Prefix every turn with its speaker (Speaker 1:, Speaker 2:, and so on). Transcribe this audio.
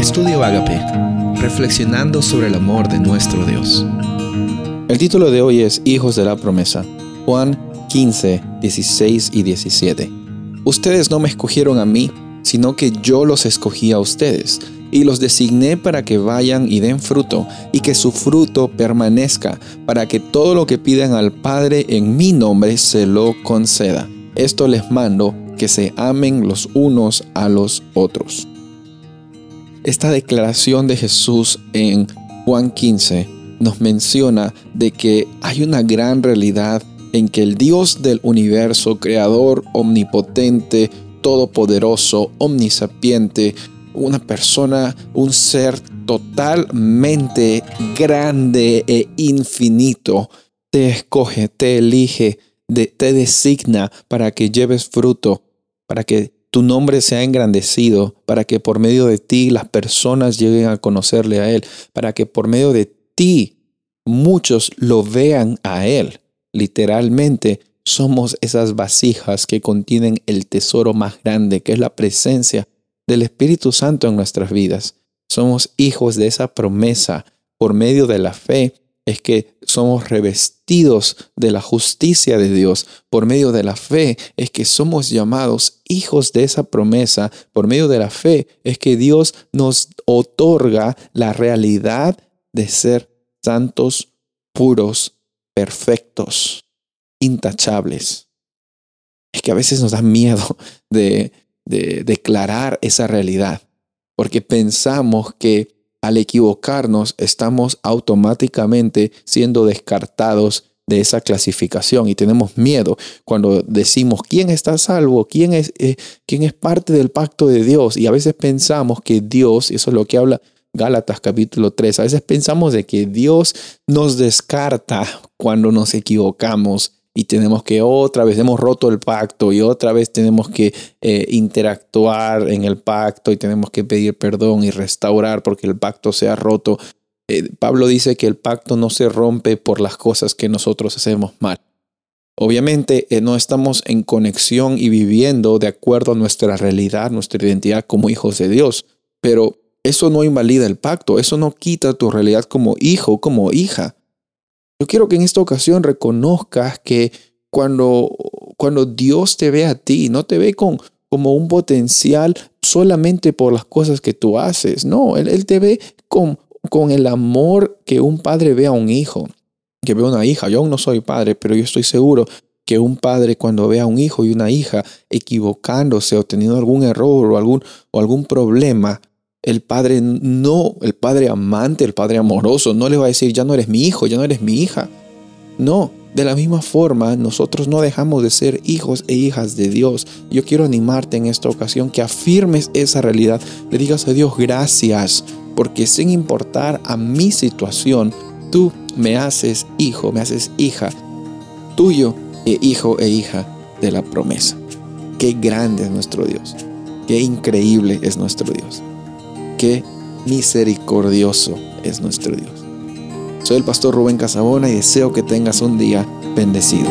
Speaker 1: Estudio Agape, reflexionando sobre el amor de nuestro Dios.
Speaker 2: El título de hoy es Hijos de la Promesa. Juan 15, 16 y 17. Ustedes no me escogieron a mí, sino que yo los escogí a ustedes, y los designé para que vayan y den fruto, y que su fruto permanezca, para que todo lo que pidan al Padre en mi nombre se lo conceda. Esto les mando, que se amen los unos a los otros. Esta declaración de Jesús en Juan 15 nos menciona de que hay una gran realidad en que el Dios del universo, creador, omnipotente, todopoderoso, omnisapiente, una persona, un ser totalmente grande e infinito, te escoge, te elige, te designa para que lleves fruto, para que tu nombre sea engrandecido, para que por medio de ti las personas lleguen a conocerle a Él, para que por medio de ti muchos lo vean a Él. Literalmente somos esas vasijas que contienen el tesoro más grande, que es la presencia del Espíritu Santo en nuestras vidas. Somos hijos de esa promesa por medio de la fe es que somos revestidos de la justicia de Dios. Por medio de la fe es que somos llamados hijos de esa promesa. Por medio de la fe es que Dios nos otorga la realidad de ser santos, puros, perfectos, intachables. Es que a veces nos da miedo de, de declarar esa realidad, porque pensamos que al equivocarnos estamos automáticamente siendo descartados de esa clasificación y tenemos miedo cuando decimos quién está salvo, quién es, eh, quién es parte del pacto de Dios. Y a veces pensamos que Dios, eso es lo que habla Gálatas capítulo 3, a veces pensamos de que Dios nos descarta cuando nos equivocamos y tenemos que otra vez, hemos roto el pacto y otra vez tenemos que eh, interactuar en el pacto y tenemos que pedir perdón y restaurar porque el pacto se ha roto. Eh, Pablo dice que el pacto no se rompe por las cosas que nosotros hacemos mal. Obviamente eh, no estamos en conexión y viviendo de acuerdo a nuestra realidad, nuestra identidad como hijos de Dios, pero eso no invalida el pacto, eso no quita tu realidad como hijo, como hija. Yo quiero que en esta ocasión reconozcas que cuando, cuando Dios te ve a ti, no te ve con, como un potencial solamente por las cosas que tú haces. No, Él, él te ve con, con el amor que un padre ve a un hijo, que ve a una hija. Yo aún no soy padre, pero yo estoy seguro que un padre cuando ve a un hijo y una hija equivocándose o teniendo algún error o algún, o algún problema, el padre no, el padre amante, el padre amoroso, no le va a decir, ya no eres mi hijo, ya no eres mi hija. No, de la misma forma, nosotros no dejamos de ser hijos e hijas de Dios. Yo quiero animarte en esta ocasión que afirmes esa realidad. Le digas a Dios gracias, porque sin importar a mi situación, tú me haces hijo, me haces hija tuyo e hijo e hija de la promesa. Qué grande es nuestro Dios. Qué increíble es nuestro Dios. Qué misericordioso es nuestro Dios. Soy el pastor Rubén Casabona y deseo que tengas un día bendecido.